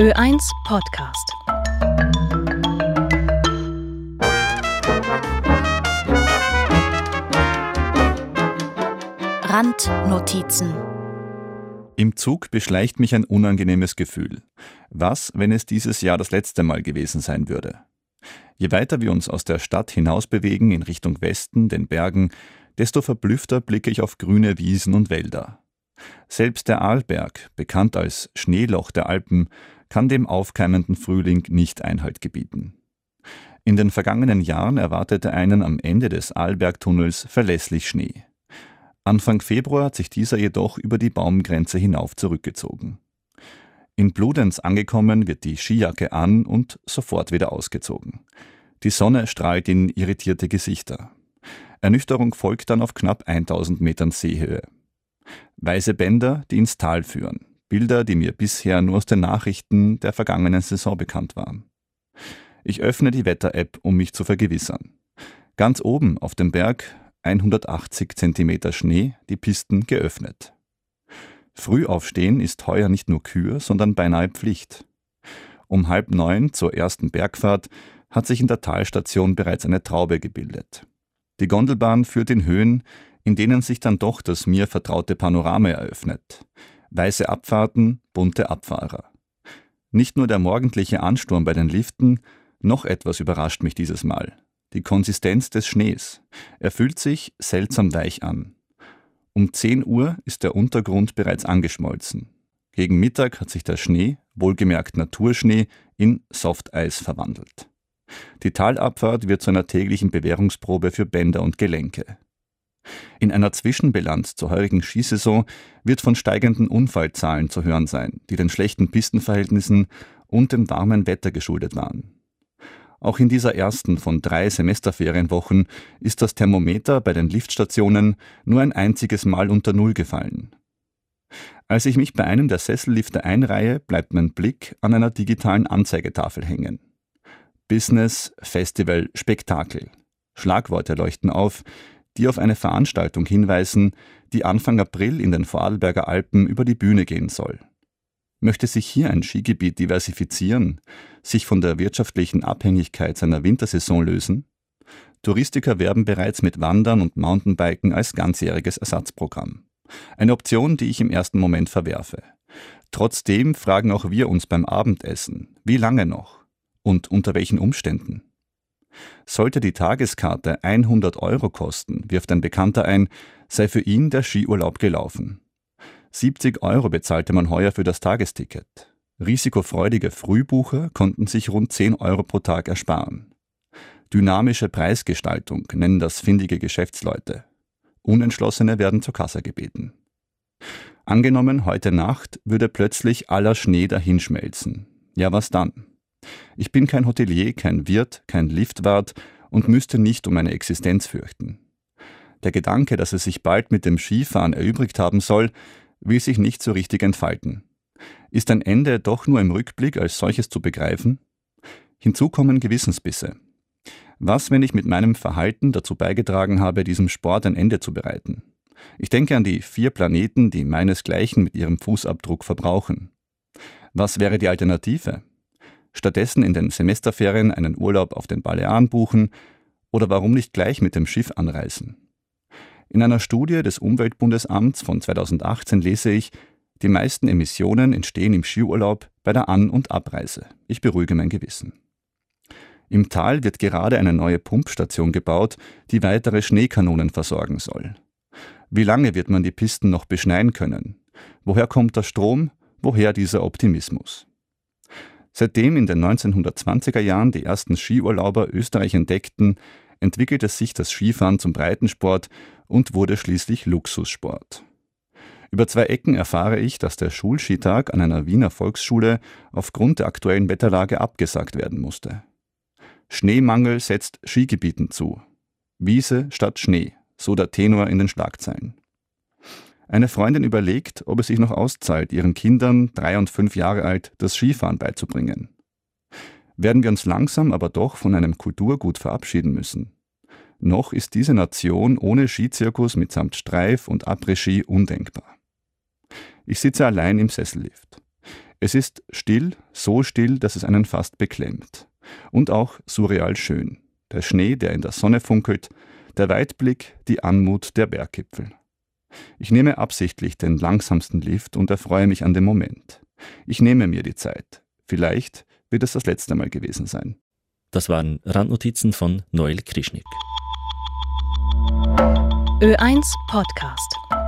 Ö1 Podcast. Randnotizen. Im Zug beschleicht mich ein unangenehmes Gefühl. Was, wenn es dieses Jahr das letzte Mal gewesen sein würde? Je weiter wir uns aus der Stadt hinaus bewegen in Richtung Westen, den Bergen, desto verblüffter blicke ich auf grüne Wiesen und Wälder. Selbst der Arlberg, bekannt als Schneeloch der Alpen, kann dem aufkeimenden Frühling nicht Einhalt gebieten. In den vergangenen Jahren erwartete einen am Ende des Arlbergtunnels verlässlich Schnee. Anfang Februar hat sich dieser jedoch über die Baumgrenze hinauf zurückgezogen. In Bludenz angekommen wird die Skijacke an und sofort wieder ausgezogen. Die Sonne strahlt in irritierte Gesichter. Ernüchterung folgt dann auf knapp 1000 Metern Seehöhe. Weiße Bänder, die ins Tal führen. Bilder, die mir bisher nur aus den Nachrichten der vergangenen Saison bekannt waren. Ich öffne die Wetter-App, um mich zu vergewissern. Ganz oben auf dem Berg 180 cm Schnee, die Pisten geöffnet. Früh aufstehen ist heuer nicht nur Kür, sondern beinahe Pflicht. Um halb neun zur ersten Bergfahrt hat sich in der Talstation bereits eine Traube gebildet. Die Gondelbahn führt in Höhen, in denen sich dann doch das mir vertraute Panorama eröffnet. Weiße Abfahrten, bunte Abfahrer. Nicht nur der morgendliche Ansturm bei den Liften, noch etwas überrascht mich dieses Mal. Die Konsistenz des Schnees. Er fühlt sich seltsam weich an. Um 10 Uhr ist der Untergrund bereits angeschmolzen. Gegen Mittag hat sich der Schnee, wohlgemerkt Naturschnee, in Softeis verwandelt. Die Talabfahrt wird zu einer täglichen Bewährungsprobe für Bänder und Gelenke. In einer Zwischenbilanz zur heurigen Skisaison wird von steigenden Unfallzahlen zu hören sein, die den schlechten Pistenverhältnissen und dem warmen Wetter geschuldet waren. Auch in dieser ersten von drei Semesterferienwochen ist das Thermometer bei den Liftstationen nur ein einziges Mal unter Null gefallen. Als ich mich bei einem der Sessellifte einreihe, bleibt mein Blick an einer digitalen Anzeigetafel hängen. Business, Festival, Spektakel. Schlagworte leuchten auf, die auf eine Veranstaltung hinweisen, die Anfang April in den Vorarlberger Alpen über die Bühne gehen soll. Möchte sich hier ein Skigebiet diversifizieren, sich von der wirtschaftlichen Abhängigkeit seiner Wintersaison lösen? Touristiker werben bereits mit Wandern und Mountainbiken als ganzjähriges Ersatzprogramm. Eine Option, die ich im ersten Moment verwerfe. Trotzdem fragen auch wir uns beim Abendessen, wie lange noch und unter welchen Umständen? Sollte die Tageskarte 100 Euro kosten, wirft ein Bekannter ein, sei für ihn der Skiurlaub gelaufen. 70 Euro bezahlte man heuer für das Tagesticket. Risikofreudige Frühbucher konnten sich rund 10 Euro pro Tag ersparen. Dynamische Preisgestaltung nennen das findige Geschäftsleute. Unentschlossene werden zur Kasse gebeten. Angenommen, heute Nacht würde plötzlich aller Schnee dahinschmelzen. Ja, was dann? Ich bin kein Hotelier, kein Wirt, kein Liftwart und müsste nicht um meine Existenz fürchten. Der Gedanke, dass es sich bald mit dem Skifahren erübrigt haben soll, will sich nicht so richtig entfalten. Ist ein Ende doch nur im Rückblick als solches zu begreifen? Hinzu kommen Gewissensbisse. Was, wenn ich mit meinem Verhalten dazu beigetragen habe, diesem Sport ein Ende zu bereiten? Ich denke an die vier Planeten, die meinesgleichen mit ihrem Fußabdruck verbrauchen. Was wäre die Alternative? Stattdessen in den Semesterferien einen Urlaub auf den Balearen buchen oder warum nicht gleich mit dem Schiff anreisen. In einer Studie des Umweltbundesamts von 2018 lese ich, die meisten Emissionen entstehen im Skiurlaub bei der An- und Abreise. Ich beruhige mein Gewissen. Im Tal wird gerade eine neue Pumpstation gebaut, die weitere Schneekanonen versorgen soll. Wie lange wird man die Pisten noch beschneien können? Woher kommt der Strom? Woher dieser Optimismus? Seitdem in den 1920er Jahren die ersten Skiurlauber Österreich entdeckten, entwickelte sich das Skifahren zum Breitensport und wurde schließlich Luxussport. Über zwei Ecken erfahre ich, dass der Schulskitag an einer Wiener Volksschule aufgrund der aktuellen Wetterlage abgesagt werden musste. Schneemangel setzt Skigebieten zu. Wiese statt Schnee, so der Tenor in den Schlagzeilen. Eine Freundin überlegt, ob es sich noch auszahlt, ihren Kindern, drei und fünf Jahre alt, das Skifahren beizubringen. Werden wir uns langsam aber doch von einem Kulturgut verabschieden müssen. Noch ist diese Nation ohne Skizirkus mitsamt Streif und Après-Ski undenkbar. Ich sitze allein im Sessellift. Es ist still, so still, dass es einen fast beklemmt. Und auch surreal schön. Der Schnee, der in der Sonne funkelt, der Weitblick, die Anmut der Berggipfel. Ich nehme absichtlich den langsamsten Lift und erfreue mich an dem Moment. Ich nehme mir die Zeit. Vielleicht wird es das letzte Mal gewesen sein. Das waren Randnotizen von Noel Krischnick. Ö1 Podcast.